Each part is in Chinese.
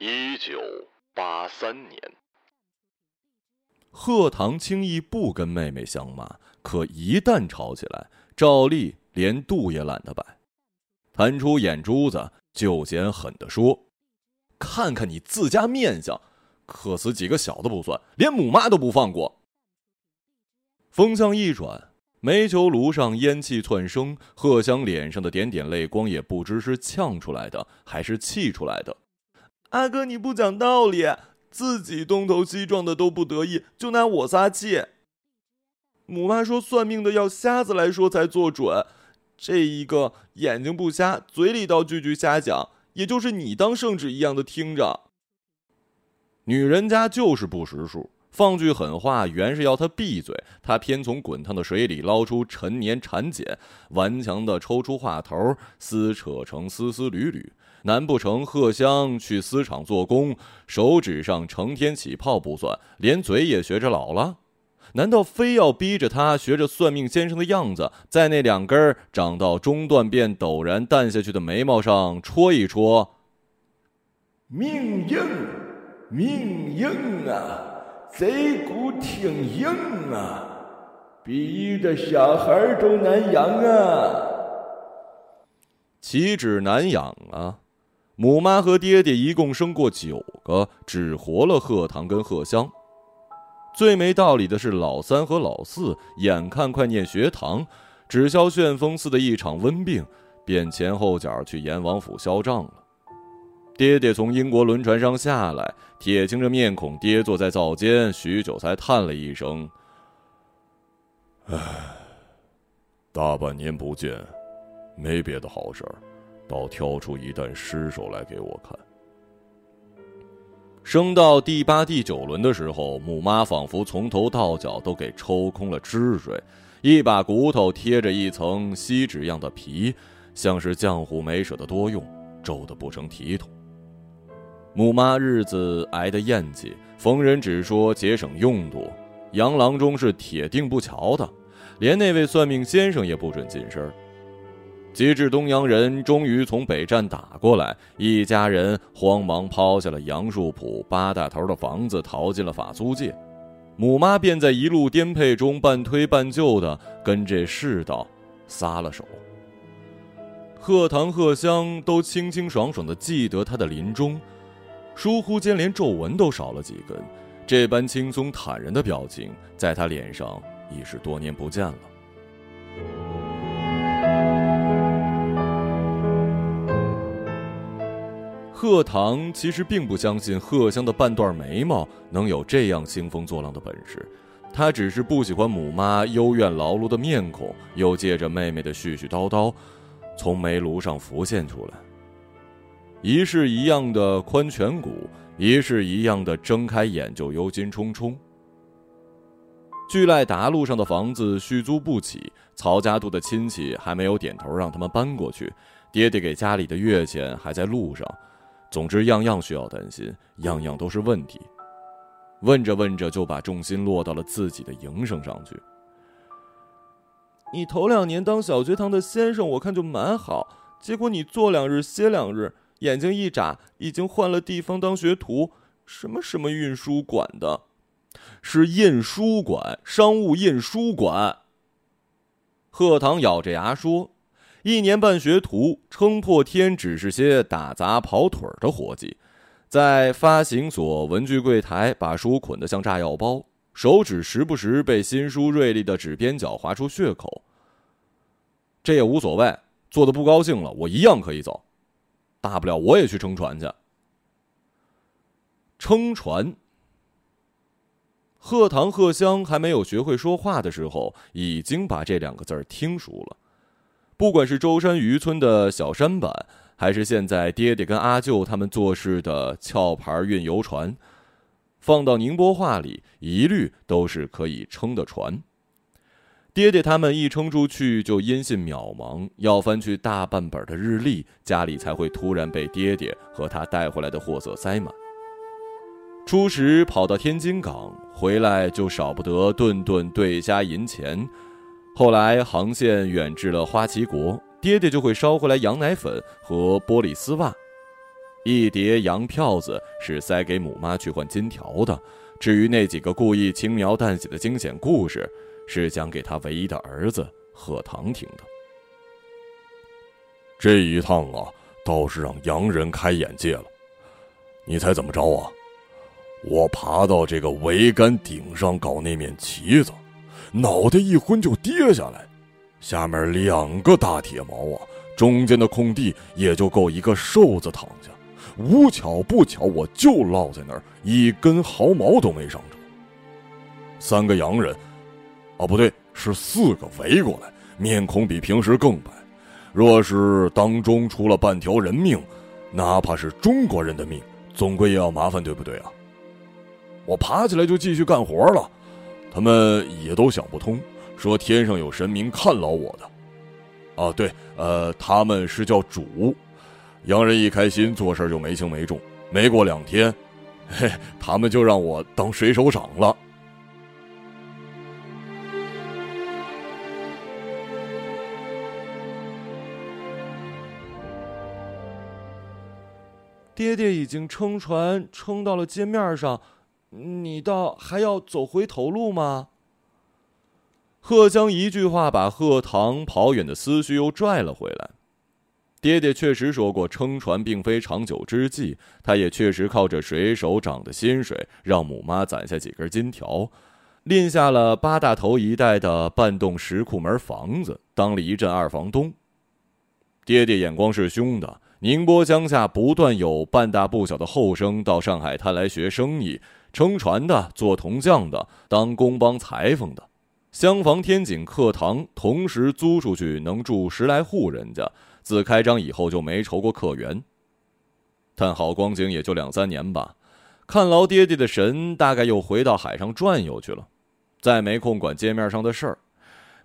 一九八三年，贺堂轻易不跟妹妹相骂，可一旦吵起来，照例连度也懒得摆，弹出眼珠子就嫌狠的说：“看看你自家面相，克死几个小的不算，连母妈都不放过。”风向一转，煤球炉上烟气窜升，贺香脸上的点点泪光也不知是呛出来的还是气出来的。阿哥，你不讲道理，自己东头西撞的都不得意，就拿我撒气。母妈说算命的要瞎子来说才做准，这一个眼睛不瞎，嘴里倒句句瞎讲，也就是你当圣旨一样的听着。女人家就是不识数，放句狠话，原是要她闭嘴，她偏从滚烫的水里捞出陈年缠剪，顽强的抽出话头，撕扯成丝丝缕缕。难不成贺香去丝厂做工，手指上成天起泡不算，连嘴也学着老了？难道非要逼着他学着算命先生的样子，在那两根长到中段便陡然淡下去的眉毛上戳一戳？命硬，命硬啊，贼骨挺硬啊，比一个小孩都难养啊！岂止难养啊！母妈和爹爹一共生过九个，只活了贺堂跟贺香。最没道理的是老三和老四，眼看快念学堂，只消旋风似的一场瘟病，便前后脚去阎王府销账了。爹爹从英国轮船上下来，铁青着面孔跌坐在灶间，许久才叹了一声：“唉，大半年不见，没别的好事儿。”倒挑出一担尸首来给我看。升到第八、第九轮的时候，母妈仿佛从头到脚都给抽空了汁水，一把骨头贴着一层锡纸样的皮，像是浆糊没舍得多用，皱得不成体统。母妈日子挨得厌气，逢人只说节省用度，洋郎中是铁定不瞧的，连那位算命先生也不准近身。及至东洋人终于从北站打过来，一家人慌忙抛下了杨树浦八大头的房子，逃进了法租界。母妈便在一路颠沛中半推半就的跟这世道撒了手。贺堂、贺香都清清爽爽的记得他的临终，疏忽间连皱纹都少了几根，这般轻松坦然的表情，在他脸上已是多年不见了。贺堂其实并不相信贺香的半段眉毛能有这样兴风作浪的本事，他只是不喜欢母妈幽怨劳碌的面孔，又借着妹妹的絮絮叨叨，从煤炉上浮现出来。一式一样的宽颧骨，一式一样的睁开眼就忧心忡忡。巨赖达路上的房子续租不起，曹家渡的亲戚还没有点头让他们搬过去，爹爹给家里的月钱还在路上。总之，样样需要担心，样样都是问题。问着问着，就把重心落到了自己的营生上去。你头两年当小学堂的先生，我看就蛮好。结果你做两日歇两日，眼睛一眨，已经换了地方当学徒。什么什么运输馆的，是印书馆，商务印书馆。贺堂咬着牙说。一年半学徒，撑破天只是些打杂跑腿儿的活计，在发行所文具柜台把书捆得像炸药包，手指时不时被新书锐利的纸边角划出血口。这也无所谓，做的不高兴了，我一样可以走，大不了我也去撑船去。撑船。贺堂贺香还没有学会说话的时候，已经把这两个字儿听熟了。不管是舟山渔村的小舢板，还是现在爹爹跟阿舅他们做事的壳牌运油船，放到宁波话里，一律都是可以撑的船。爹爹他们一撑出去就音信渺茫，要翻去大半本的日历，家里才会突然被爹爹和他带回来的货色塞满。初时跑到天津港，回来就少不得顿顿对虾银钱。后来航线远至了花旗国，爹爹就会捎回来羊奶粉和玻璃丝袜。一叠洋票子是塞给母妈去换金条的。至于那几个故意轻描淡写的惊险故事，是讲给他唯一的儿子贺堂听的。这一趟啊，倒是让洋人开眼界了。你猜怎么着啊？我爬到这个桅杆顶上搞那面旗子，脑袋一昏就跌下来，下面两个大铁锚啊，中间的空地也就够一个瘦子躺下。无巧不巧，我就落在那儿，一根毫毛都没伤着。三个洋人，哦，不对，是四个围过来，面孔比平时更白。若是当中出了半条人命，哪怕是中国人的命，总归也要麻烦，对不对啊？我爬起来就继续干活了，他们也都想不通，说天上有神明看牢我的。啊，对，呃，他们是叫主。洋人一开心，做事就没轻没重。没过两天，嘿，他们就让我当水手长了。爹爹已经撑船撑到了街面上，你倒还要走回头路吗？贺江一句话把贺堂跑远的思绪又拽了回来。爹爹确实说过，撑船并非长久之计。他也确实靠着水手长的薪水，让母妈攒下几根金条，拎下了八大头一带的半栋石库门房子，当了一阵二房东。爹爹眼光是凶的。宁波江下不断有半大不小的后生到上海滩来学生意，撑船的、做铜匠的、当工帮裁缝的，厢房、天井、课堂同时租出去，能住十来户人家。自开张以后就没愁过客源，但好光景也就两三年吧。看牢爹爹的神，大概又回到海上转悠去了，再没空管街面上的事儿。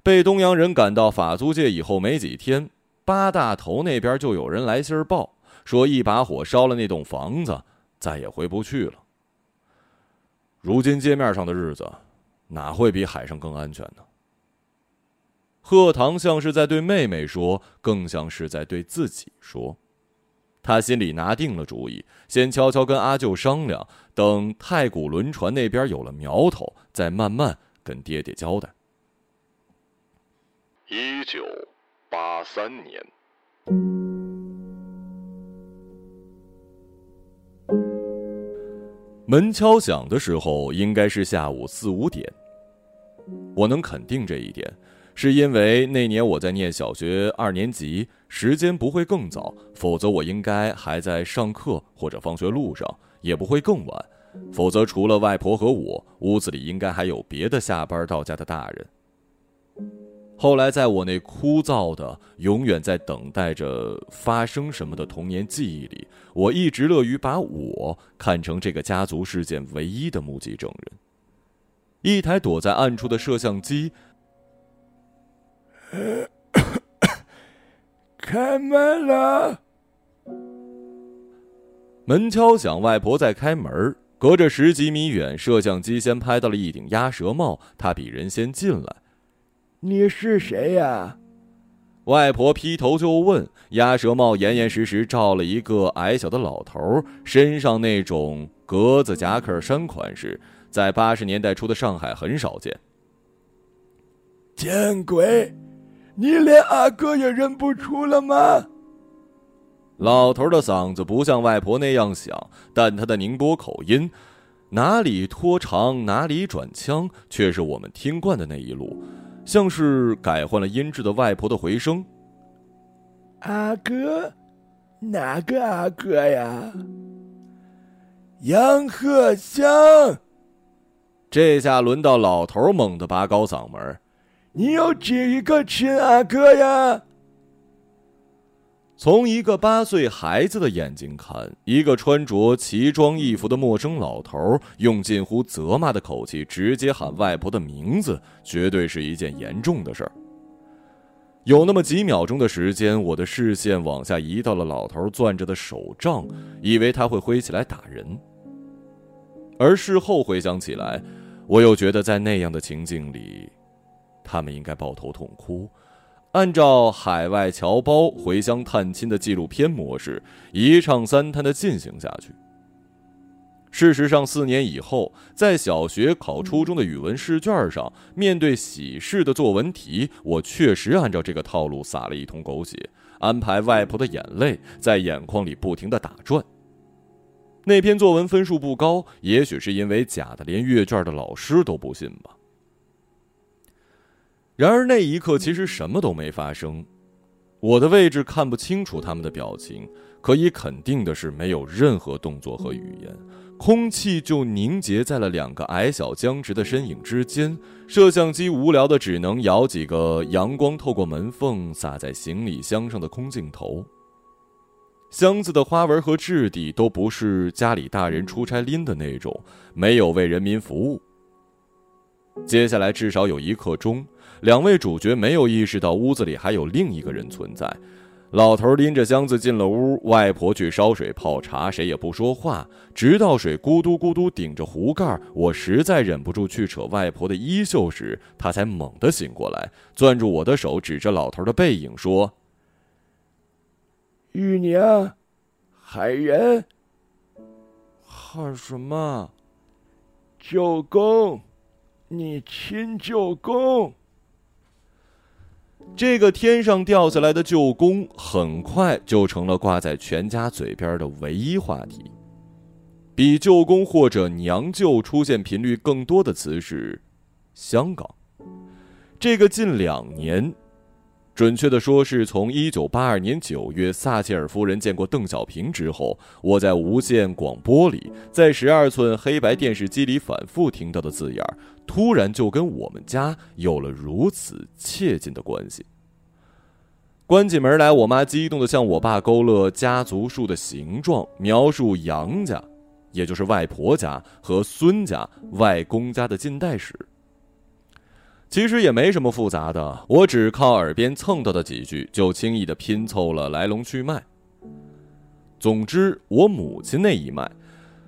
被东洋人赶到法租界以后没几天，八大头那边就有人来信儿报，说一把火烧了那栋房子，再也回不去了。如今街面上的日子，哪会比海上更安全呢？贺堂像是在对妹妹说，更像是在对自己说。他心里拿定了主意，先悄悄跟阿舅商量，等太古轮船那边有了苗头，再慢慢跟爹爹交代。一九八三年，门敲响的时候，应该是下午四五点。我能肯定这一点。是因为那年我在念小学二年级，时间不会更早，否则我应该还在上课或者放学路上，也不会更晚，否则除了外婆和我，屋子里应该还有别的下班到家的大人。后来，在我那枯燥的、永远在等待着发生什么的童年记忆里，我一直乐于把我看成这个家族事件唯一的目击证人。一台躲在暗处的摄像机。开门了。门敲响，外婆在开门。隔着十几米远，摄像机先拍到了一顶鸭舌帽。她比人先进来。你是谁呀？外婆劈头就问。鸭舌帽严严实实罩了一个矮小的老头，身上那种格子夹克衫款式，在八十年代初的上海很少见。见鬼！你连阿哥也认不出了吗？老头的嗓子不像外婆那样响，但他的宁波口音，哪里拖长哪里转腔，却是我们听惯的那一路，像是改换了音质的外婆的回声。阿哥，哪个阿哥呀？杨鹤香。这下轮到老头猛地拔高嗓门。你有几个亲阿哥呀？从一个八岁孩子的眼睛看，一个穿着奇装异服的陌生老头用近乎责骂的口气直接喊外婆的名字，绝对是一件严重的事儿。有那么几秒钟的时间，我的视线往下移到了老头攥着的手杖，以为他会挥起来打人。而事后回想起来，我又觉得在那样的情境里。他们应该抱头痛哭，按照海外侨胞回乡探亲的纪录片模式，一唱三叹的进行下去。事实上，四年以后，在小学考初中的语文试卷上，面对喜事的作文题，我确实按照这个套路撒了一通狗血，安排外婆的眼泪在眼眶里不停的打转。那篇作文分数不高，也许是因为假的，连阅卷的老师都不信吧。然而那一刻，其实什么都没发生。我的位置看不清楚他们的表情，可以肯定的是，没有任何动作和语言，空气就凝结在了两个矮小僵直的身影之间。摄像机无聊的只能摇几个阳光透过门缝洒在行李箱上的空镜头。箱子的花纹和质地都不是家里大人出差拎的那种，没有为人民服务。接下来至少有一刻钟。两位主角没有意识到屋子里还有另一个人存在。老头拎着箱子进了屋，外婆去烧水泡茶，谁也不说话，直到水咕嘟咕嘟顶着壶盖，我实在忍不住去扯外婆的衣袖时，她才猛地醒过来，攥住我的手，指着老头的背影说：“玉娘，海人，喊什么？舅公，你亲舅公。”这个天上掉下来的舅公，很快就成了挂在全家嘴边的唯一话题。比舅公或者娘舅出现频率更多的词是“香港”。这个近两年，准确的说是从一九八二年九月撒切尔夫人见过邓小平之后，我在无线广播里，在十二寸黑白电视机里反复听到的字眼儿。突然就跟我们家有了如此切近的关系。关起门来，我妈激动的向我爸勾勒家族树的形状，描述杨家，也就是外婆家和孙家、外公家的近代史。其实也没什么复杂的，我只靠耳边蹭到的几句，就轻易的拼凑了来龙去脉。总之，我母亲那一脉。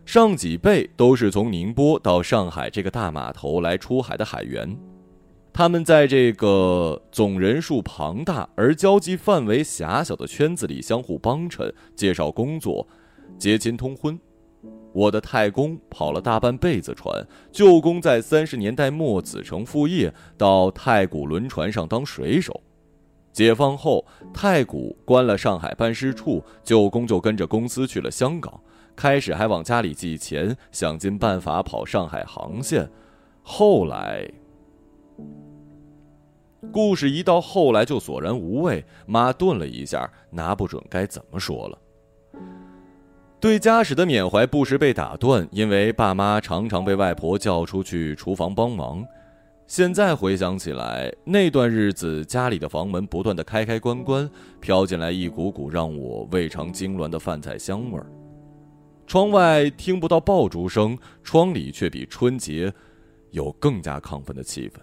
上几辈都是从宁波到上海这个大码头来出海的海员，他们在这个总人数庞大而交际范围狭小的圈子里相互帮衬、介绍工作、结亲通婚。我的太公跑了大半辈子船，舅公在三十年代末子承父业到太古轮船上当水手。解放后，太古关了上海办事处，舅公就跟着公司去了香港。开始还往家里寄钱，想尽办法跑上海航线。后来，故事一到后来就索然无味。妈顿了一下，拿不准该怎么说了。对家史的缅怀不时被打断，因为爸妈常常被外婆叫出去厨房帮忙。现在回想起来，那段日子家里的房门不断的开开关关，飘进来一股股让我胃肠痉挛的饭菜香味儿。窗外听不到爆竹声，窗里却比春节有更加亢奋的气氛。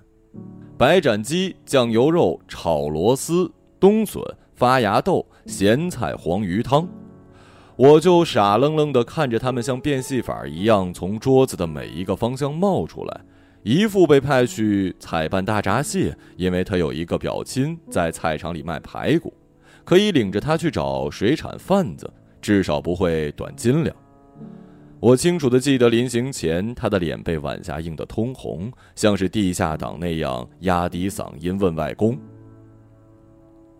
白斩鸡、酱油肉、炒螺丝、冬笋、发芽豆、咸菜黄鱼汤，我就傻愣愣地看着他们像变戏法一样从桌子的每一个方向冒出来。姨父被派去采办大闸蟹，因为他有一个表亲在菜场里卖排骨，可以领着他去找水产贩子，至少不会短斤两。我清楚的记得，临行前，他的脸被晚霞映得通红，像是地下党那样压低嗓音问外公：“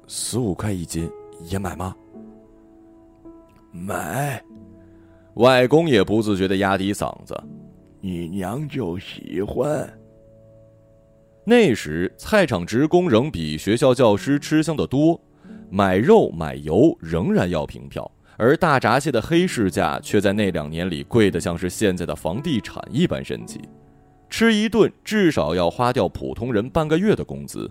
十五块一斤，也买吗？”买。外公也不自觉的压低嗓子：“你娘就喜欢。”那时菜场职工仍比学校教师吃香的多，买肉买油仍然要凭票。而大闸蟹的黑市价却在那两年里贵得像是现在的房地产一般神奇，吃一顿至少要花掉普通人半个月的工资。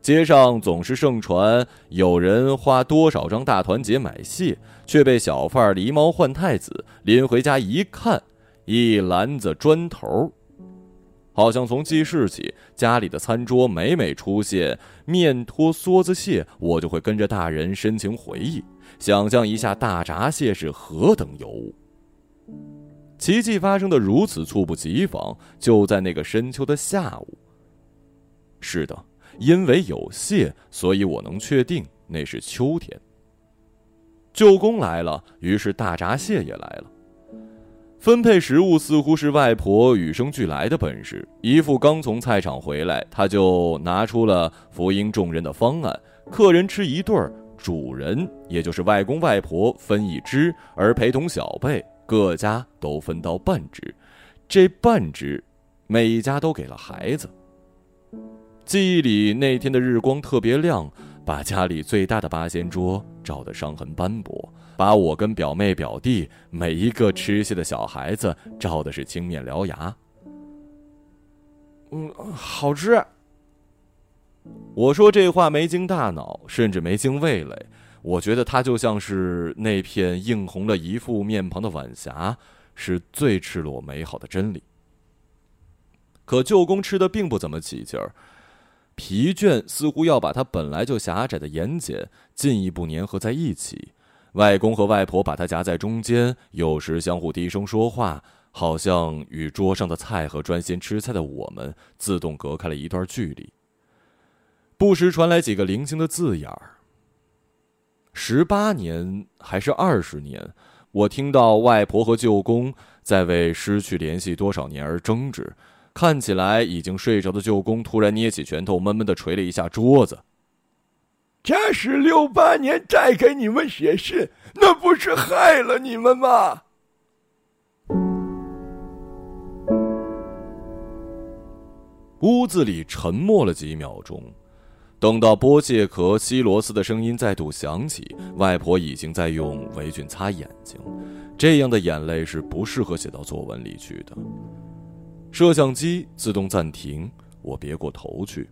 街上总是盛传有人花多少张大团结买蟹，却被小贩狸猫换太子拎回家一看，一篮子砖头。好像从记事起，家里的餐桌每每出现面托梭子蟹，我就会跟着大人深情回忆。想象一下大闸蟹是何等尤物。奇迹发生的如此猝不及防，就在那个深秋的下午。是的，因为有蟹，所以我能确定那是秋天。舅公来了，于是大闸蟹也来了。分配食物似乎是外婆与生俱来的本事。姨父刚从菜场回来，他就拿出了福音众人的方案：客人吃一对儿，主人也就是外公外婆分一只，而陪同小辈各家都分到半只。这半只，每一家都给了孩子。记忆里那天的日光特别亮，把家里最大的八仙桌照得伤痕斑驳。把我跟表妹表弟每一个吃蟹的小孩子照的是青面獠牙。嗯，好吃。我说这话没经大脑，甚至没经味蕾。我觉得它就像是那片映红了一副面庞的晚霞，是最赤裸美好的真理。可舅公吃的并不怎么起劲儿，疲倦似乎要把他本来就狭窄的眼睑进一步粘合在一起。外公和外婆把他夹在中间，有时相互低声说话，好像与桌上的菜和专心吃菜的我们自动隔开了一段距离。不时传来几个零星的字眼儿。十八年还是二十年，我听到外婆和舅公在为失去联系多少年而争执。看起来已经睡着的舅公突然捏起拳头，闷闷的捶了一下桌子。假使六八年再给你们写信，那不是害了你们吗？屋子里沉默了几秒钟，等到剥蟹壳、西螺丝的声音再度响起，外婆已经在用围裙擦眼睛。这样的眼泪是不适合写到作文里去的。摄像机自动暂停，我别过头去。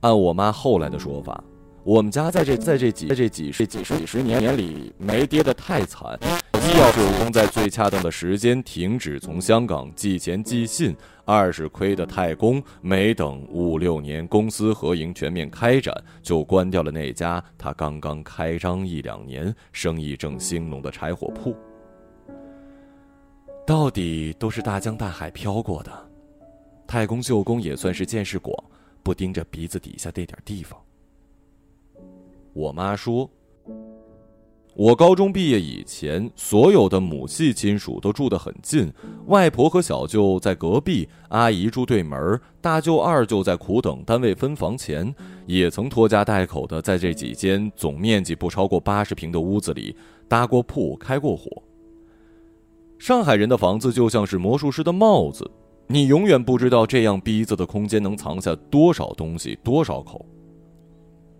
按我妈后来的说法，我们家在这在这几在这几十几十几十年里没跌得太惨。一要是公在最恰当的时间停止从香港寄钱寄信；二是亏的太公没等五六年公私合营全面开展，就关掉了那家他刚刚开张一两年、生意正兴隆的柴火铺。到底都是大江大海飘过的，太公舅公也算是见识广。不盯着鼻子底下那点地方。我妈说，我高中毕业以前，所有的母系亲属都住得很近，外婆和小舅在隔壁，阿姨住对门，大舅、二舅在苦等单位分房钱，也曾拖家带口的在这几间总面积不超过八十平的屋子里搭过铺、开过火。上海人的房子就像是魔术师的帽子。你永远不知道这样逼仄的空间能藏下多少东西，多少口。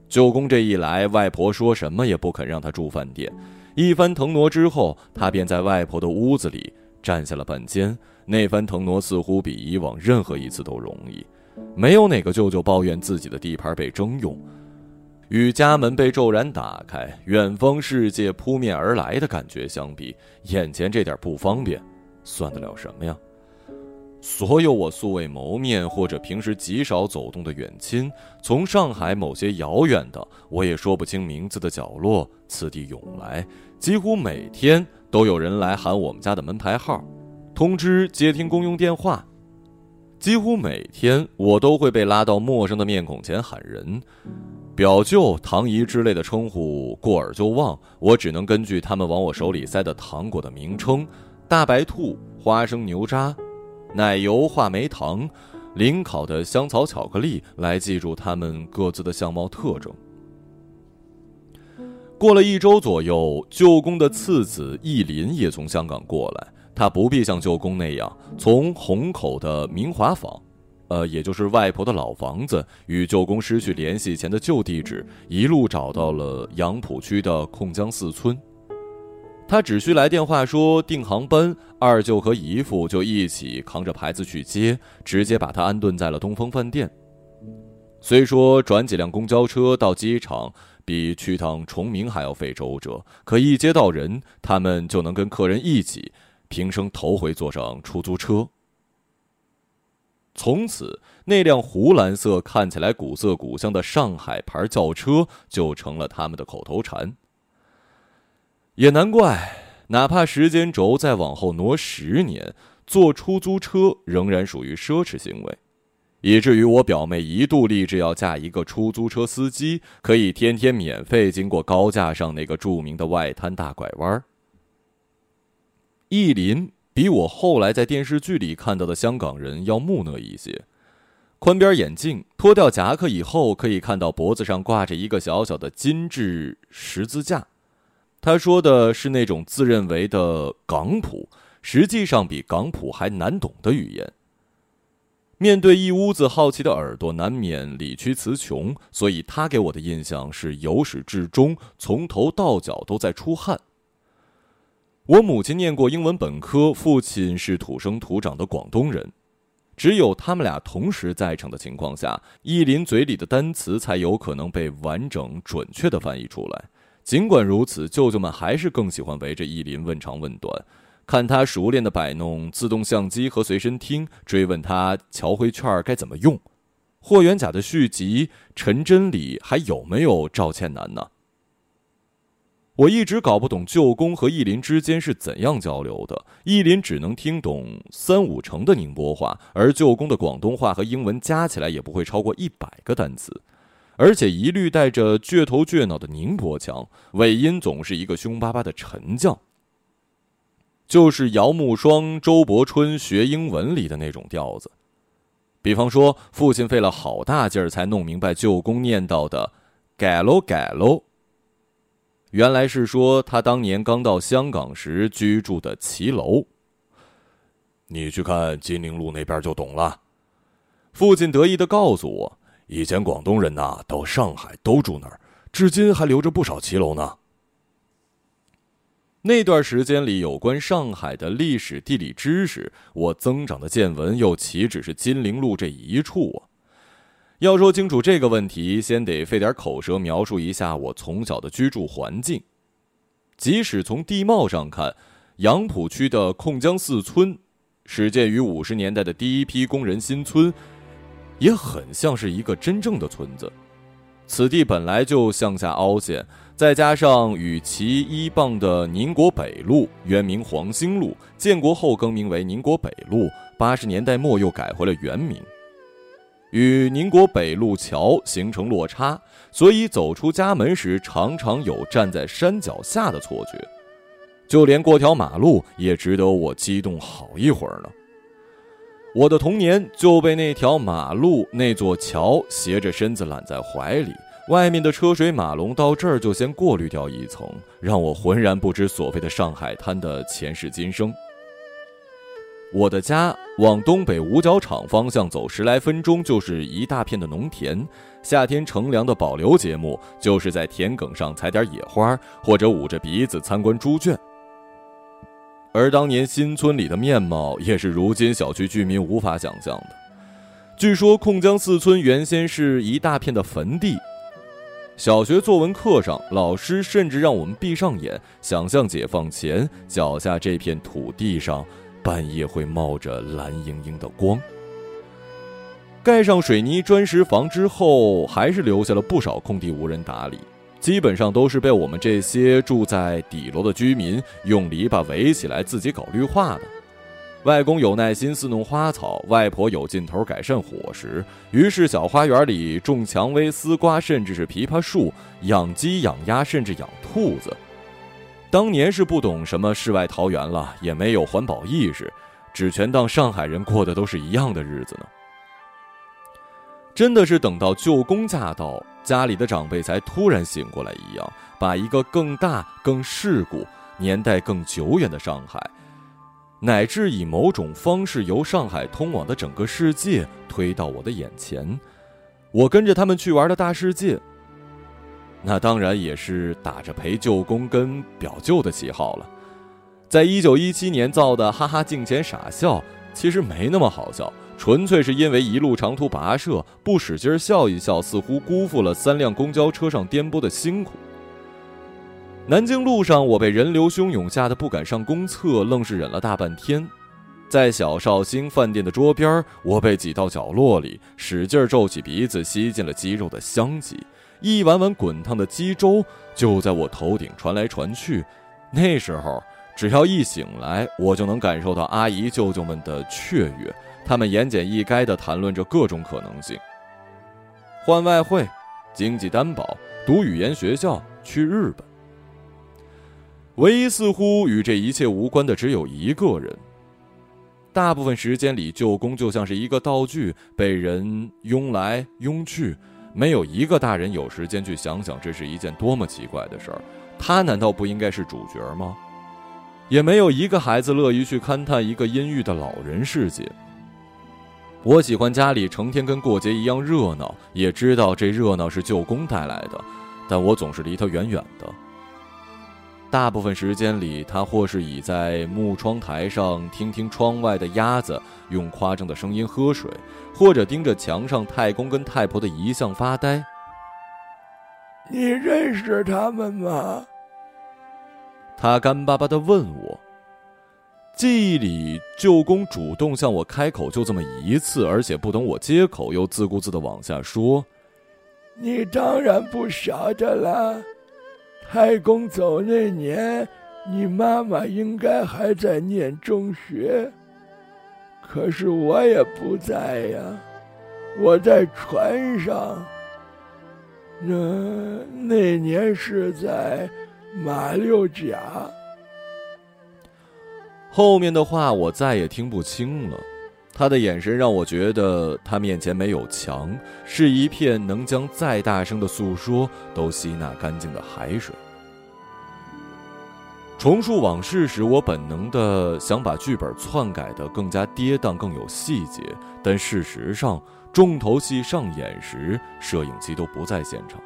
舅公这一来，外婆说什么也不肯让他住饭店。一番腾挪之后，他便在外婆的屋子里占下了半间。那番腾挪似乎比以往任何一次都容易，没有哪个舅舅抱怨自己的地盘被征用。与家门被骤然打开，远方世界扑面而来的感觉相比，眼前这点不方便，算得了什么呀？所有我素未谋面或者平时极少走动的远亲，从上海某些遥远的我也说不清名字的角落，此地涌来。几乎每天都有人来喊我们家的门牌号，通知接听公用电话。几乎每天我都会被拉到陌生的面孔前喊人，表舅、堂姨之类的称呼过耳就忘，我只能根据他们往我手里塞的糖果的名称：大白兔、花生牛渣。奶油话梅糖，临烤的香草巧克力，来记住他们各自的相貌特征。过了一周左右，舅公的次子义林也从香港过来。他不必像舅公那样从虹口的明华坊，呃，也就是外婆的老房子，与舅公失去联系前的旧地址，一路找到了杨浦区的控江四村。他只需来电话说订航班，二舅和姨父就一起扛着牌子去接，直接把他安顿在了东风饭店。虽说转几辆公交车到机场比去趟崇明还要费周折，可一接到人，他们就能跟客人一起，平生头回坐上出租车。从此，那辆湖蓝色、看起来古色古香的上海牌轿车就成了他们的口头禅。也难怪，哪怕时间轴再往后挪十年，坐出租车仍然属于奢侈行为。以至于我表妹一度立志要嫁一个出租车司机，可以天天免费经过高架上那个著名的外滩大拐弯。意林比我后来在电视剧里看到的香港人要木讷一些，宽边眼镜，脱掉夹克以后，可以看到脖子上挂着一个小小的金质十字架。他说的是那种自认为的港普，实际上比港普还难懂的语言。面对一屋子好奇的耳朵，难免理屈词穷，所以他给我的印象是由始至终，从头到脚都在出汗。我母亲念过英文本科，父亲是土生土长的广东人，只有他们俩同时在场的情况下，意林嘴里的单词才有可能被完整准确的翻译出来。尽管如此，舅舅们还是更喜欢围着意林问长问短。看他熟练的摆弄自动相机和随身听，追问他侨汇券该怎么用，霍元甲的续集《陈真里》还有没有赵倩楠呢？我一直搞不懂舅公和意林之间是怎样交流的。意林只能听懂三五成的宁波话，而舅公的广东话和英文加起来也不会超过一百个单词，而且一律带着倔头倔脑的宁波腔，尾音总是一个凶巴巴的沉降。就是姚慕双、周伯春学英文里的那种调子，比方说，父亲费了好大劲儿才弄明白舅公念叨的“改喽改喽”，原来是说他当年刚到香港时居住的骑楼。你去看金陵路那边就懂了。父亲得意的告诉我，以前广东人呐到上海都住那儿，至今还留着不少骑楼呢。那段时间里，有关上海的历史地理知识，我增长的见闻又岂止是金陵路这一处啊？要说清楚这个问题，先得费点口舌描述一下我从小的居住环境。即使从地貌上看，杨浦区的控江四村，始建于五十年代的第一批工人新村，也很像是一个真正的村子。此地本来就向下凹陷。再加上与其依傍的宁国北路，原名黄兴路，建国后更名为宁国北路，八十年代末又改回了原名，与宁国北路桥形成落差，所以走出家门时常常有站在山脚下的错觉，就连过条马路也值得我激动好一会儿呢。我的童年就被那条马路、那座桥斜着身子揽在怀里。外面的车水马龙到这儿就先过滤掉一层，让我浑然不知所谓的上海滩的前世今生。我的家往东北五角场方向走十来分钟就是一大片的农田，夏天乘凉的保留节目就是在田埂上采点野花，或者捂着鼻子参观猪圈。而当年新村里的面貌也是如今小区居民无法想象的。据说控江四村原先是一大片的坟地。小学作文课上，老师甚至让我们闭上眼，想象解放前脚下这片土地上，半夜会冒着蓝莹莹的光。盖上水泥砖石房之后，还是留下了不少空地无人打理，基本上都是被我们这些住在底楼的居民用篱笆围起来，自己搞绿化的。外公有耐心伺弄花草，外婆有劲头改善伙食，于是小花园里种蔷薇、丝瓜，甚至是枇杷树，养鸡、养鸭，甚至养兔子。当年是不懂什么世外桃源了，也没有环保意识，只全当上海人过的都是一样的日子呢。真的是等到舅公驾到，家里的长辈才突然醒过来一样，把一个更大、更世故、年代更久远的上海。乃至以某种方式由上海通往的整个世界推到我的眼前，我跟着他们去玩的大世界。那当然也是打着陪舅公跟表舅的旗号了。在一九一七年造的哈哈镜前傻笑，其实没那么好笑，纯粹是因为一路长途跋涉，不使劲笑一笑，似乎辜负了三辆公交车上颠簸的辛苦。南京路上，我被人流汹涌吓得不敢上公厕，愣是忍了大半天。在小绍兴饭店的桌边，我被挤到角落里，使劲皱起鼻子，吸进了鸡肉的香气。一碗碗滚烫的鸡粥就在我头顶传来传去。那时候，只要一醒来，我就能感受到阿姨舅舅们的雀跃，他们言简意赅地谈论着各种可能性：换外汇、经济担保、读语言学校、去日本。唯一似乎与这一切无关的只有一个人。大部分时间里，舅公就像是一个道具，被人拥来拥去，没有一个大人有时间去想想这是一件多么奇怪的事儿。他难道不应该是主角吗？也没有一个孩子乐于去勘探一个阴郁的老人世界。我喜欢家里成天跟过节一样热闹，也知道这热闹是舅公带来的，但我总是离他远远的。大部分时间里，他或是倚在木窗台上听听窗外的鸭子用夸张的声音喝水，或者盯着墙上太公跟太婆的遗像发呆。你认识他们吗？他干巴巴的问我。记忆里，舅公主动向我开口就这么一次，而且不等我接口，又自顾自的往下说：“你当然不晓得了。太公走那年，你妈妈应该还在念中学，可是我也不在呀，我在船上。”那那年是在马六甲。后面的话我再也听不清了。他的眼神让我觉得他面前没有墙，是一片能将再大声的诉说都吸纳干净的海水。重述往事时，我本能的想把剧本篡改的更加跌宕、更有细节，但事实上。重头戏上演时，摄影机都不在现场。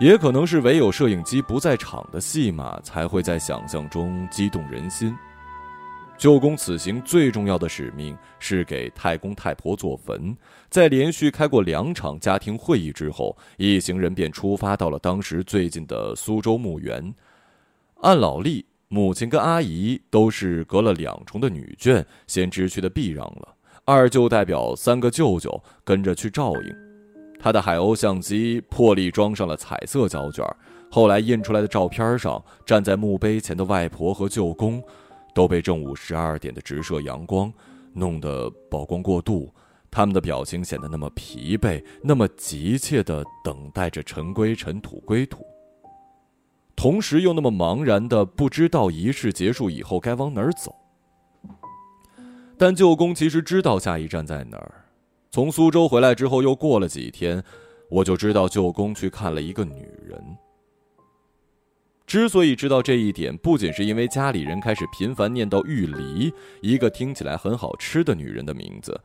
也可能是唯有摄影机不在场的戏码，才会在想象中激动人心。舅公此行最重要的使命是给太公太婆做坟。在连续开过两场家庭会议之后，一行人便出发到了当时最近的苏州墓园。按老例，母亲跟阿姨都是隔了两重的女眷，先知趣的避让了。二舅代表三个舅舅跟着去照应，他的海鸥相机破例装上了彩色胶卷。后来印出来的照片上，站在墓碑前的外婆和舅公，都被正午十二点的直射阳光弄得曝光过度，他们的表情显得那么疲惫，那么急切地等待着尘归尘，土归土，同时又那么茫然的不知道仪式结束以后该往哪儿走。但舅公其实知道下一站在哪儿。从苏州回来之后，又过了几天，我就知道舅公去看了一个女人。之所以知道这一点，不仅是因为家里人开始频繁念叨玉梨，一个听起来很好吃的女人的名字，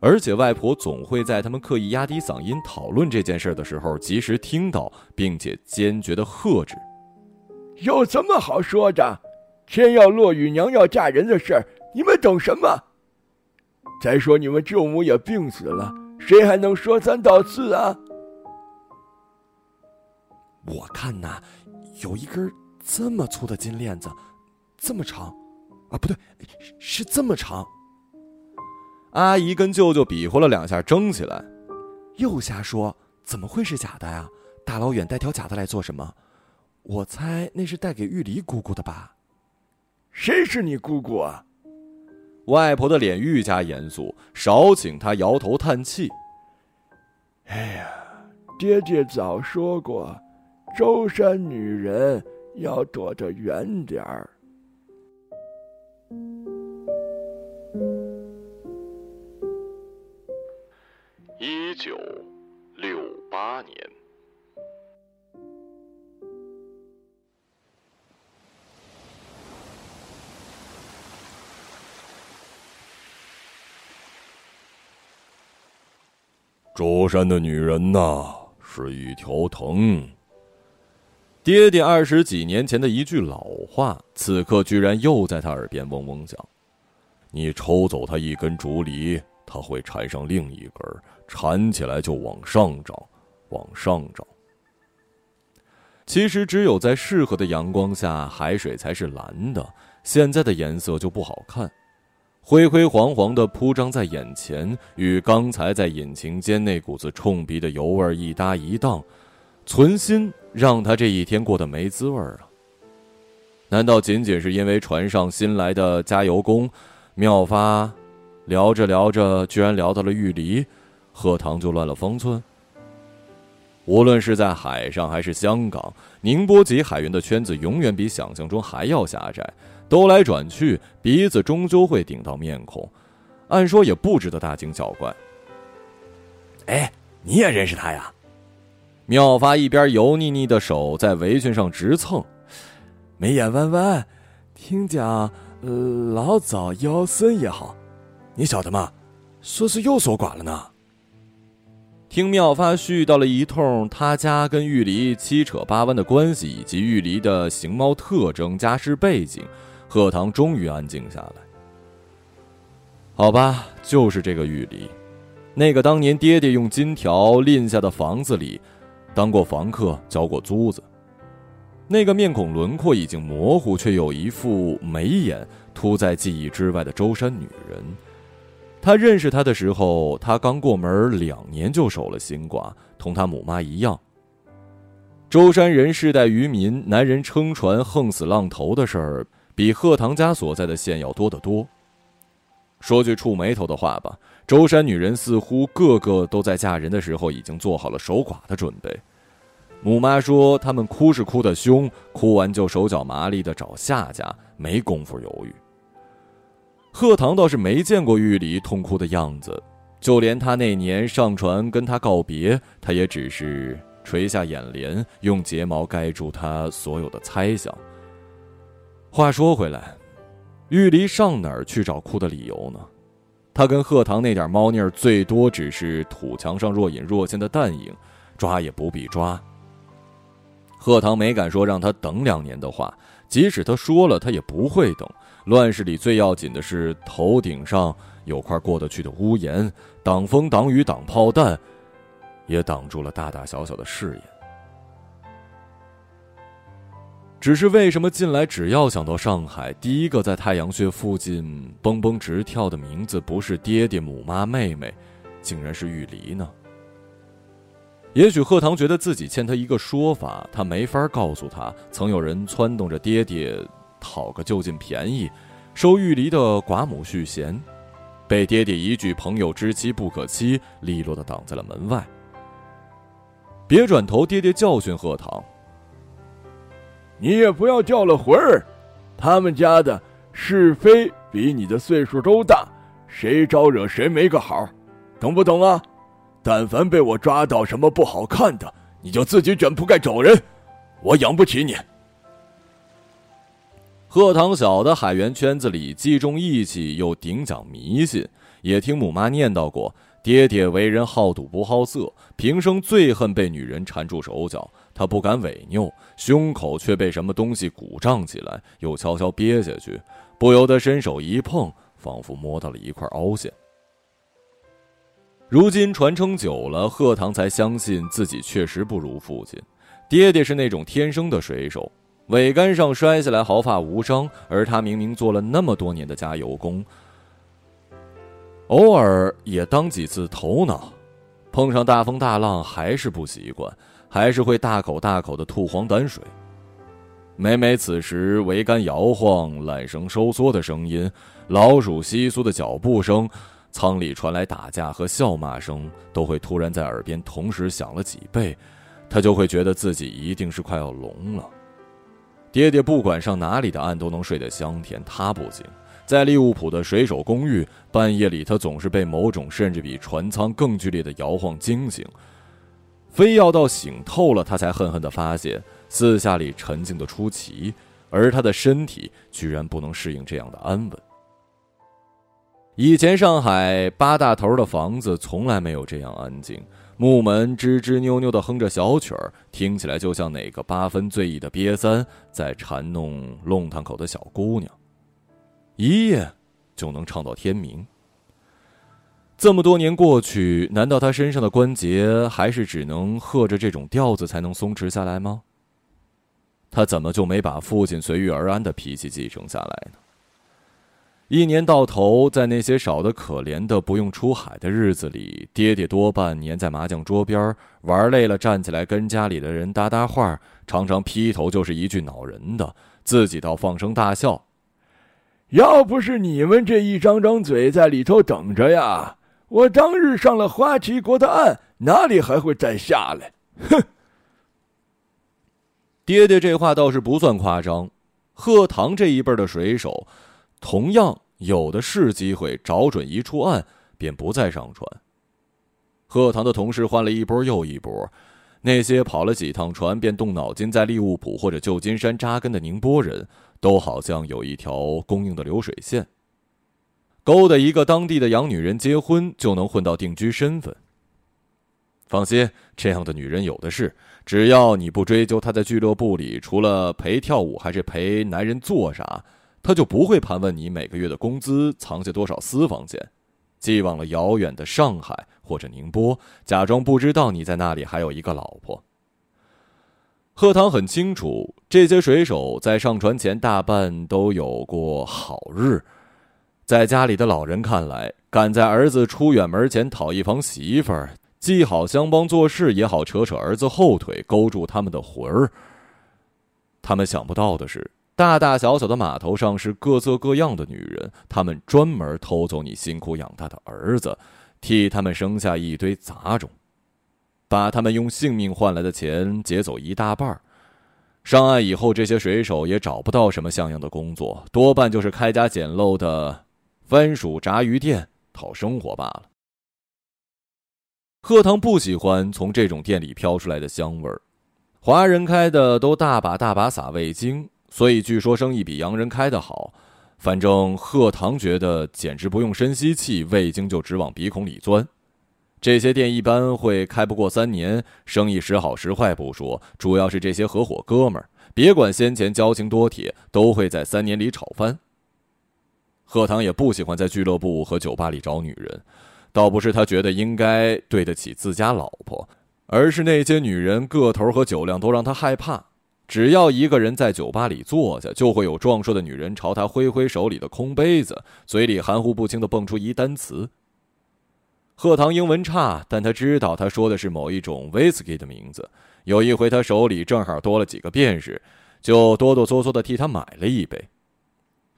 而且外婆总会在他们刻意压低嗓音讨论这件事的时候，及时听到，并且坚决的喝止：“有什么好说的？天要落雨，娘要嫁人的事儿。”你们懂什么？再说你们舅母也病死了，谁还能说三道四啊？我看呐，有一根这么粗的金链子，这么长，啊，不对，是这么长。阿姨跟舅舅比划了两下，争起来，又瞎说，怎么会是假的呀？大老远带条假的来做什么？我猜那是带给玉梨姑姑的吧？谁是你姑姑啊？外婆的脸愈加严肃，少请她摇头叹气。哎呀，爹爹早说过，舟山女人要躲得远点儿。一九六八年。舟山的女人呐，是一条藤。爹爹二十几年前的一句老话，此刻居然又在他耳边嗡嗡响。你抽走它一根竹篱，它会缠上另一根，缠起来就往上长，往上长。其实，只有在适合的阳光下，海水才是蓝的。现在的颜色就不好看。灰灰黄黄的铺张在眼前，与刚才在引擎间那股子冲鼻的油味儿一搭一档，存心让他这一天过得没滋味儿啊！难道仅仅是因为船上新来的加油工妙发聊着聊着，居然聊到了玉梨，贺堂就乱了方寸。无论是在海上还是香港，宁波籍海员的圈子永远比想象中还要狭窄，兜来转去，鼻子终究会顶到面孔。按说也不值得大惊小怪。哎，你也认识他呀？妙发一边油腻腻的手在围裙上直蹭，眉眼弯弯，听讲，呃，老早腰身也好，你晓得吗？说是又守寡了呢。听妙发絮叨了一通他家跟玉梨七扯八弯的关系，以及玉梨的形貌特征、家世背景，课堂终于安静下来。好吧，就是这个玉梨，那个当年爹爹用金条印下的房子里，当过房客、交过租子。那个面孔轮廓已经模糊，却有一副眉眼突在记忆之外的舟山女人。他认识他的时候，他刚过门两年就守了新寡，同他母妈一样。舟山人世代渔民，男人撑船横死浪头的事儿，比贺堂家所在的县要多得多。说句触眉头的话吧，舟山女人似乎个个都在嫁人的时候已经做好了守寡的准备。母妈说，他们哭是哭的凶，哭完就手脚麻利的找下家，没工夫犹豫。贺堂倒是没见过玉里痛哭的样子，就连他那年上船跟他告别，他也只是垂下眼帘，用睫毛盖住他所有的猜想。话说回来，玉离上哪儿去找哭的理由呢？他跟贺堂那点猫腻儿，最多只是土墙上若隐若现的淡影，抓也不必抓。贺堂没敢说让他等两年的话，即使他说了，他也不会等。乱世里最要紧的是头顶上有块过得去的屋檐，挡风挡雨挡炮弹，也挡住了大大小小的事业。只是为什么近来只要想到上海，第一个在太阳穴附近蹦蹦直跳的名字不是爹爹、母妈、妹妹，竟然是玉离呢？也许贺堂觉得自己欠他一个说法，他没法告诉他，曾有人撺动着爹爹。讨个就近便宜，收玉离的寡母续弦，被爹爹一句“朋友之妻不可欺”，利落的挡在了门外。别转头，爹爹教训贺堂：“你也不要掉了魂儿，他们家的是非比你的岁数都大，谁招惹谁没个好，懂不懂啊？但凡被我抓到什么不好看的，你就自己卷铺盖走人，我养不起你。”贺堂小的海员圈子里既重义气又顶讲迷信，也听母妈念叨过，爹爹为人好赌不好色，平生最恨被女人缠住手脚。他不敢违拗，胸口却被什么东西鼓胀起来，又悄悄憋下去，不由得伸手一碰，仿佛摸到了一块凹陷。如今传承久了，贺堂才相信自己确实不如父亲，爹爹是那种天生的水手。桅杆上摔下来，毫发无伤，而他明明做了那么多年的加油工，偶尔也当几次头脑，碰上大风大浪还是不习惯，还是会大口大口的吐黄胆水。每每此时，桅杆摇晃、缆绳收缩的声音，老鼠窸窣的脚步声，舱里传来打架和笑骂声，都会突然在耳边同时响了几倍，他就会觉得自己一定是快要聋了。爹爹不管上哪里的岸都能睡得香甜，他不行。在利物浦的水手公寓，半夜里他总是被某种甚至比船舱更剧烈的摇晃惊醒，非要到醒透了，他才恨恨地发现四下里沉静的出奇，而他的身体居然不能适应这样的安稳。以前上海八大头的房子从来没有这样安静。木门吱吱扭扭的哼着小曲儿，听起来就像哪个八分醉意的瘪三在缠弄弄堂口的小姑娘，一夜就能唱到天明。这么多年过去，难道他身上的关节还是只能和着这种调子才能松弛下来吗？他怎么就没把父亲随遇而安的脾气继承下来呢？一年到头，在那些少得可怜的不用出海的日子里，爹爹多半粘在麻将桌边玩累了，站起来跟家里的人搭搭话，常常劈头就是一句恼人的，自己倒放声大笑。要不是你们这一张张嘴在里头等着呀，我当日上了花旗国的岸，哪里还会再下来？哼！爹爹这话倒是不算夸张，贺堂这一辈的水手，同样有的是机会找准一处岸，便不再上船。贺堂的同事换了一波又一波，那些跑了几趟船便动脑筋在利物浦或者旧金山扎根的宁波人，都好像有一条供应的流水线，勾搭一个当地的洋女人结婚，就能混到定居身份。放心，这样的女人有的是。只要你不追究她在俱乐部里除了陪跳舞还是陪男人做啥，她就不会盘问你每个月的工资藏下多少私房钱，寄往了遥远的上海或者宁波，假装不知道你在那里还有一个老婆。贺堂很清楚，这些水手在上船前大半都有过好日，在家里的老人看来，赶在儿子出远门前讨一房媳妇儿。既好相帮做事，也好扯扯儿子后腿，勾住他们的魂儿。他们想不到的是，大大小小的码头上是各色各样的女人，他们专门偷走你辛苦养大的儿子，替他们生下一堆杂种，把他们用性命换来的钱劫走一大半儿上岸以后，这些水手也找不到什么像样的工作，多半就是开家简陋的番薯炸鱼店讨生活罢了。贺堂不喜欢从这种店里飘出来的香味儿，华人开的都大把大把撒味精，所以据说生意比洋人开的好。反正贺堂觉得简直不用深吸气，味精就直往鼻孔里钻。这些店一般会开不过三年，生意时好时坏不说，主要是这些合伙哥们儿，别管先前交情多铁，都会在三年里炒翻。贺堂也不喜欢在俱乐部和酒吧里找女人。倒不是他觉得应该对得起自家老婆，而是那些女人个头和酒量都让他害怕。只要一个人在酒吧里坐下，就会有壮硕的女人朝他挥挥手里的空杯子，嘴里含糊不清的蹦出一单词。贺堂英文差，但他知道他说的是某一种 whisky 的名字。有一回他手里正好多了几个便士，就哆哆嗦嗦的替他买了一杯。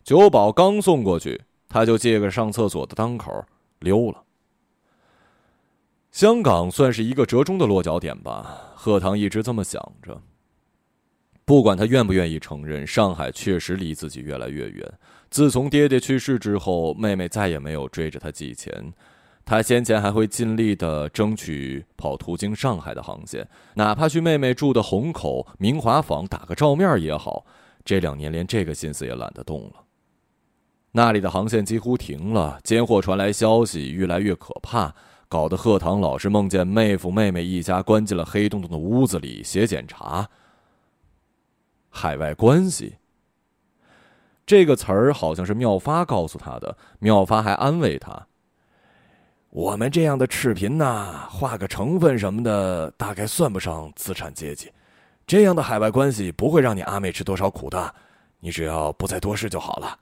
酒保刚送过去，他就借个上厕所的当口溜了。香港算是一个折中的落脚点吧，贺堂一直这么想着。不管他愿不愿意承认，上海确实离自己越来越远。自从爹爹去世之后，妹妹再也没有追着他寄钱。他先前还会尽力的争取跑途经上海的航线，哪怕去妹妹住的虹口明华坊打个照面也好。这两年连这个心思也懒得动了。那里的航线几乎停了，间货传来消息越来越可怕。搞得贺堂老是梦见妹夫妹妹一家关进了黑洞洞的屋子里写检查。海外关系这个词儿好像是妙发告诉他的，妙发还安慰他：“我们这样的赤贫呐，画个成分什么的，大概算不上资产阶级。这样的海外关系不会让你阿妹吃多少苦的，你只要不再多事就好了。”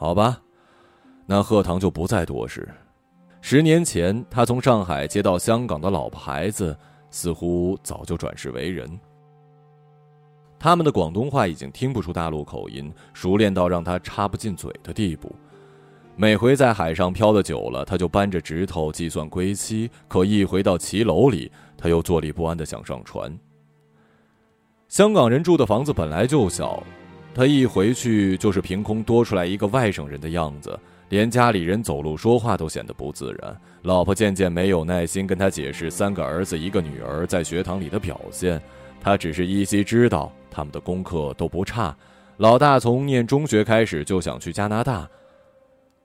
好吧，那贺堂就不再多事。十年前，他从上海接到香港的老婆孩子，似乎早就转世为人。他们的广东话已经听不出大陆口音，熟练到让他插不进嘴的地步。每回在海上漂的久了，他就扳着指头计算归期，可一回到骑楼里，他又坐立不安的想上船。香港人住的房子本来就小。他一回去就是凭空多出来一个外省人的样子，连家里人走路说话都显得不自然。老婆渐渐没有耐心跟他解释三个儿子一个女儿在学堂里的表现，他只是依稀知道他们的功课都不差。老大从念中学开始就想去加拿大。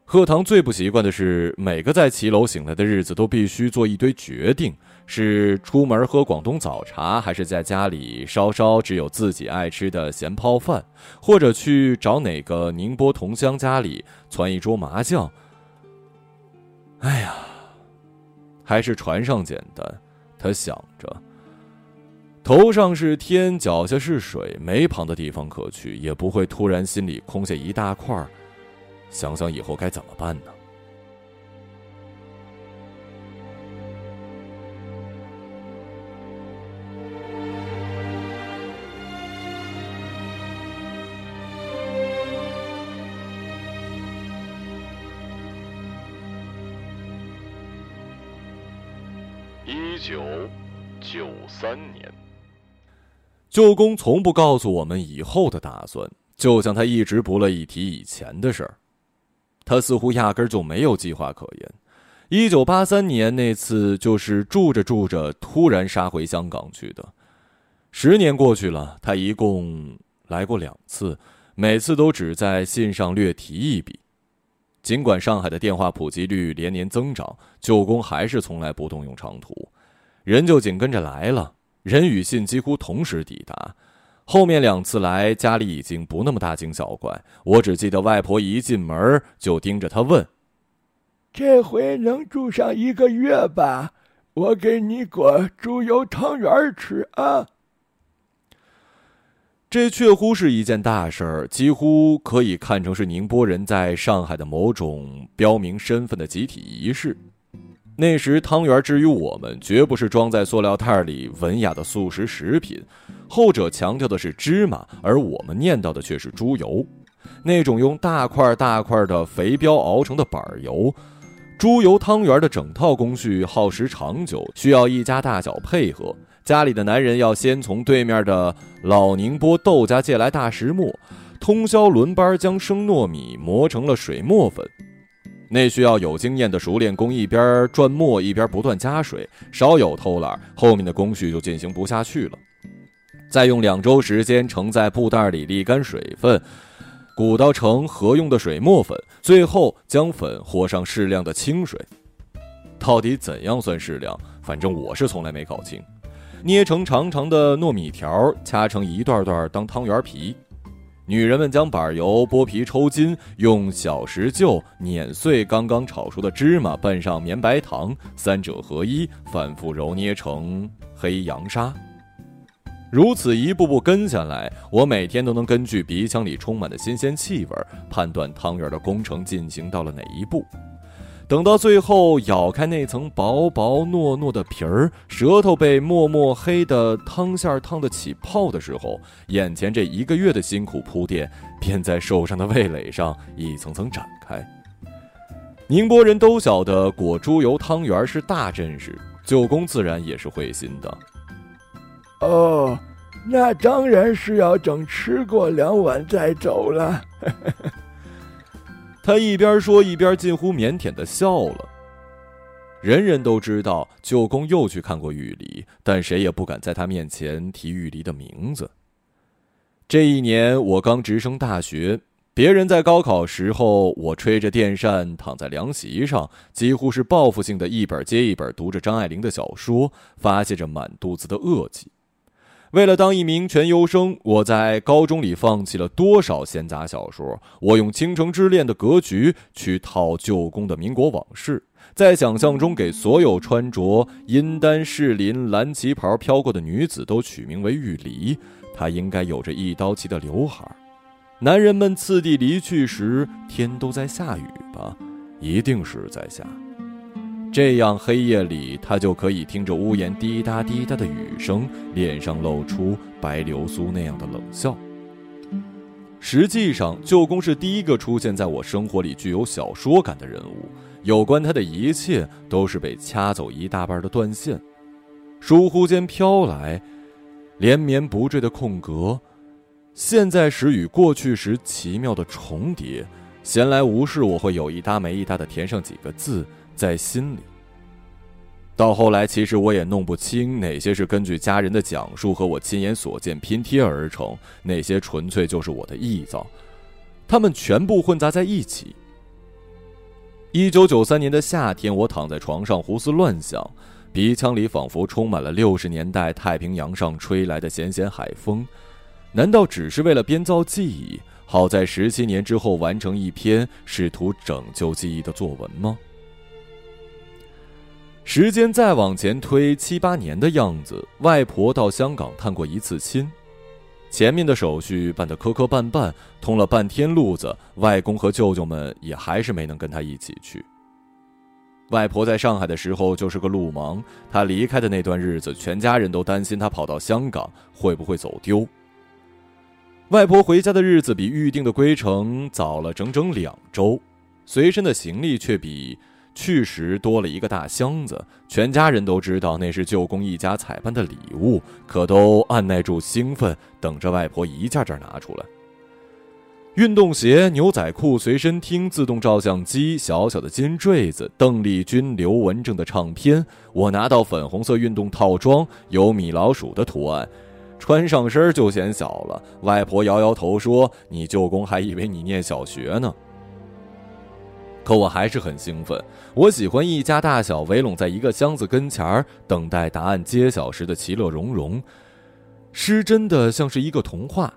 贺堂最不习惯的是，每个在骑楼醒来的日子都必须做一堆决定。是出门喝广东早茶，还是在家里烧烧只有自己爱吃的咸泡饭，或者去找哪个宁波同乡家里攒一桌麻将？哎呀，还是船上简单。他想着，头上是天，脚下是水，没旁的地方可去，也不会突然心里空下一大块儿。想想以后该怎么办呢？一九九三年。舅公从不告诉我们以后的打算就像他一直不乐意提以前的事儿。他似乎压根儿就没有计划可言。一九八三年那次，就是住着住着突然杀回香港去的。十年过去了，他一共来过两次，每次都只在信上略提一笔。尽管上海的电话普及率连年增长，舅公还是从来不动用长途，人就紧跟着来了。人与信几乎同时抵达。后面两次来，家里已经不那么大惊小怪。我只记得外婆一进门就盯着他问：“这回能住上一个月吧？我给你裹猪油汤圆吃啊！”这确乎是一件大事儿，几乎可以看成是宁波人在上海的某种标明身份的集体仪式。那时汤圆之于我们，绝不是装在塑料袋里文雅的速食食品，后者强调的是芝麻，而我们念叨的却是猪油，那种用大块大块的肥膘熬成的板油。猪油汤圆的整套工序耗时长久，需要一家大小配合。家里的男人要先从对面的老宁波豆家借来大石磨，通宵轮班将生糯米磨成了水磨粉。那需要有经验的熟练工一边转磨一边不断加水，稍有偷懒，后面的工序就进行不下去了。再用两周时间盛在布袋里沥干水分，鼓捣成合用的水磨粉，最后将粉和上适量的清水。到底怎样算适量？反正我是从来没搞清。捏成长长的糯米条，掐成一段段当汤圆皮。女人们将板油剥皮抽筋，用小石臼碾碎刚刚炒熟的芝麻，拌上绵白糖，三者合一，反复揉捏成黑洋沙。如此一步步跟下来，我每天都能根据鼻腔里充满的新鲜气味，判断汤圆的工程进行到了哪一步。等到最后咬开那层薄薄糯糯的皮儿，舌头被墨墨黑的汤馅儿烫得起泡的时候，眼前这一个月的辛苦铺垫便在受伤的味蕾上一层层展开。宁波人都晓得裹猪油汤圆是大阵势，舅公自然也是会心的。哦，那当然是要等吃过两碗再走了。他一边说，一边近乎腼腆的笑了。人人都知道舅公又去看过玉梨，但谁也不敢在他面前提玉梨的名字。这一年我刚直升大学，别人在高考时候，我吹着电扇躺在凉席上，几乎是报复性的一本接一本读着张爱玲的小说，发泄着满肚子的恶气。为了当一名全优生，我在高中里放弃了多少闲杂小说？我用倾城之恋的格局去套旧宫的民国往事，在想象中给所有穿着阴丹士林蓝旗袍飘过的女子都取名为玉梨。她应该有着一刀齐的刘海。男人们次第离去时，天都在下雨吧？一定是在下。这样黑夜里，他就可以听着屋檐滴答滴答的雨声，脸上露出白流苏那样的冷笑。实际上，舅公是第一个出现在我生活里具有小说感的人物。有关他的一切，都是被掐走一大半的断线，疏忽间飘来，连绵不坠的空格，现在时与过去时奇妙的重叠。闲来无事，我会有一搭没一搭的填上几个字。在心里。到后来，其实我也弄不清哪些是根据家人的讲述和我亲眼所见拼贴而成，哪些纯粹就是我的臆造，他们全部混杂在一起。一九九三年的夏天，我躺在床上胡思乱想，鼻腔里仿佛充满了六十年代太平洋上吹来的咸咸海风。难道只是为了编造记忆，好在十七年之后完成一篇试图拯救记忆的作文吗？时间再往前推七八年的样子，外婆到香港探过一次亲，前面的手续办得磕磕绊绊，通了半天路子，外公和舅舅们也还是没能跟他一起去。外婆在上海的时候就是个路盲，她离开的那段日子，全家人都担心她跑到香港会不会走丢。外婆回家的日子比预定的归程早了整整两周，随身的行李却比。去时多了一个大箱子，全家人都知道那是舅公一家采办的礼物，可都按耐住兴奋，等着外婆一件件拿出来。运动鞋、牛仔裤、随身听、自动照相机、小小的金坠子、邓丽君、刘文正的唱片。我拿到粉红色运动套装，有米老鼠的图案，穿上身就显小了。外婆摇摇头说：“你舅公还以为你念小学呢。”可我还是很兴奋。我喜欢一家大小围拢在一个箱子跟前儿，等待答案揭晓时的其乐融融，失真的像是一个童话。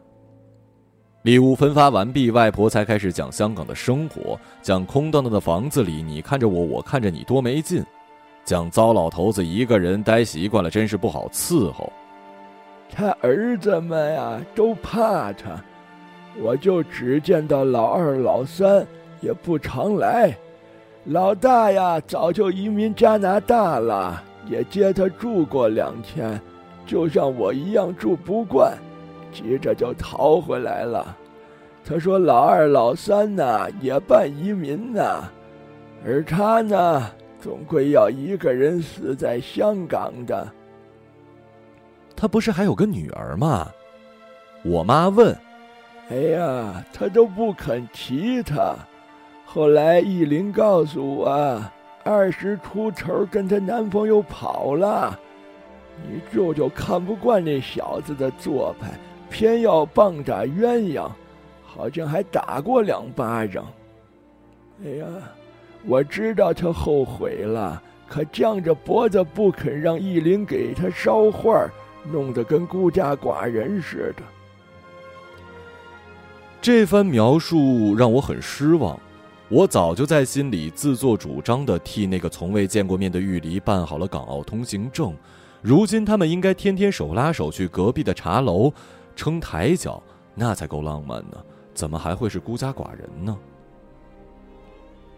礼物分发完毕，外婆才开始讲香港的生活，讲空荡荡的房子里，你看着我，我看着你，多没劲；讲糟老头子一个人待习惯了，真是不好伺候。他儿子们呀，都怕他，我就只见到老二、老三，也不常来。老大呀，早就移民加拿大了，也接他住过两天，就像我一样住不惯。急着就逃回来了。他说：“老二、老三呢，也办移民呢，而他呢，总归要一个人死在香港的。他不是还有个女儿吗？”我妈问。“哎呀，他都不肯提他。后来意林告诉我，二十出头跟他男朋友跑了。你舅舅看不惯那小子的做派。”偏要棒打鸳鸯，好像还打过两巴掌。哎呀，我知道他后悔了，可犟着脖子不肯让义林给他捎话，弄得跟孤家寡人似的。这番描述让我很失望。我早就在心里自作主张的替那个从未见过面的玉离办好了港澳通行证，如今他们应该天天手拉手去隔壁的茶楼。撑台脚，那才够浪漫呢，怎么还会是孤家寡人呢？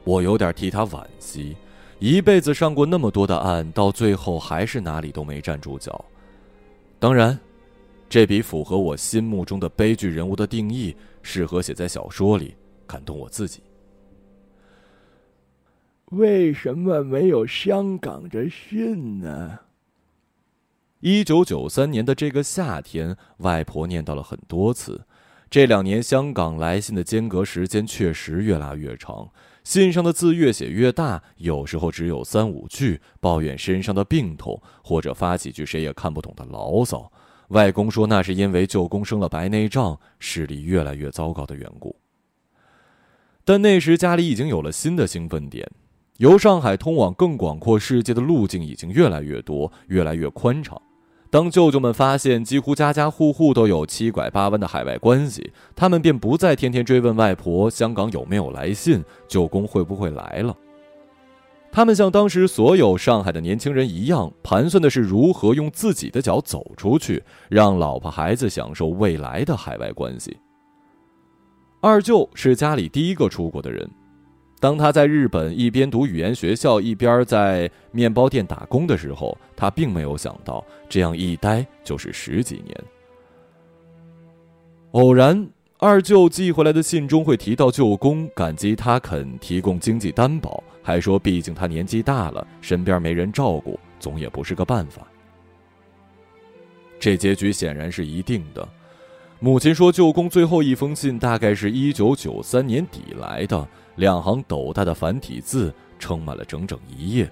我有点替他惋惜，一辈子上过那么多的岸，到最后还是哪里都没站住脚。当然，这比符合我心目中的悲剧人物的定义，适合写在小说里，感动我自己。为什么没有香港的信呢？一九九三年的这个夏天，外婆念叨了很多次。这两年，香港来信的间隔时间确实越拉越长，信上的字越写越大，有时候只有三五句，抱怨身上的病痛，或者发几句谁也看不懂的牢骚。外公说，那是因为舅公生了白内障，视力越来越糟糕的缘故。但那时家里已经有了新的兴奋点，由上海通往更广阔世界的路径已经越来越多，越来越宽敞。当舅舅们发现几乎家家户户都有七拐八弯的海外关系，他们便不再天天追问外婆香港有没有来信，舅公会不会来了。他们像当时所有上海的年轻人一样，盘算的是如何用自己的脚走出去，让老婆孩子享受未来的海外关系。二舅是家里第一个出国的人。当他在日本一边读语言学校，一边在面包店打工的时候，他并没有想到这样一待就是十几年。偶然，二舅寄回来的信中会提到舅公感激他肯提供经济担保，还说毕竟他年纪大了，身边没人照顾，总也不是个办法。这结局显然是一定的。母亲说，舅公最后一封信大概是一九九三年底来的。两行斗大的繁体字，撑满了整整一页。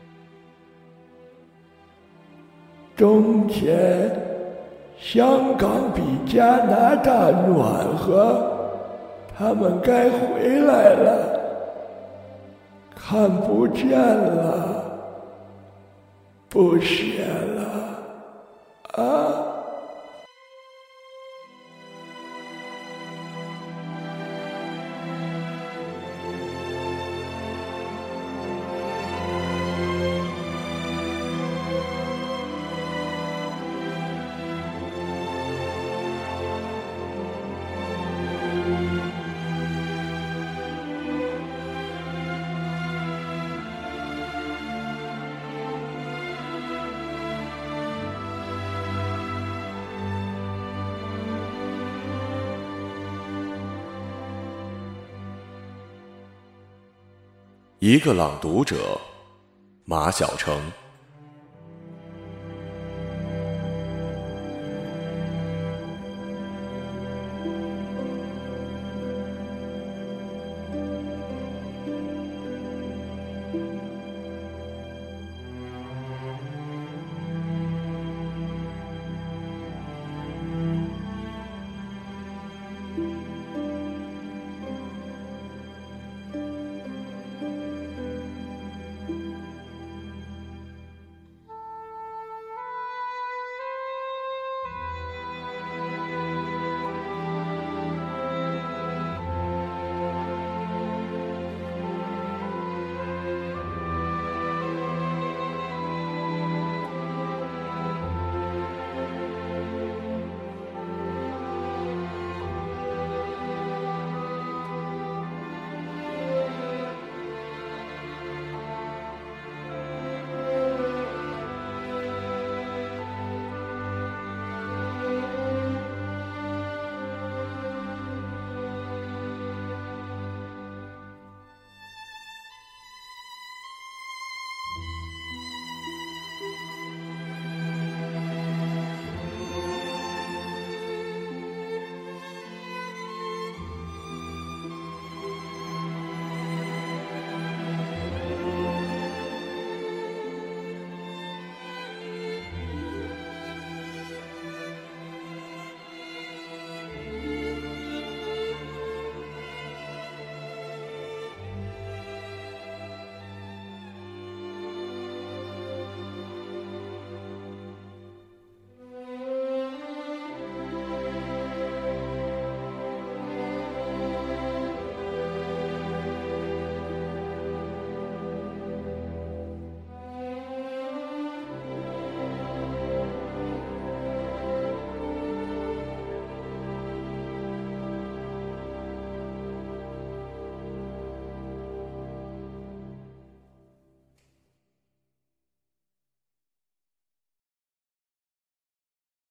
冬天，香港比加拿大暖和，他们该回来了。看不见了，不写了，啊。一个朗读者马晓成。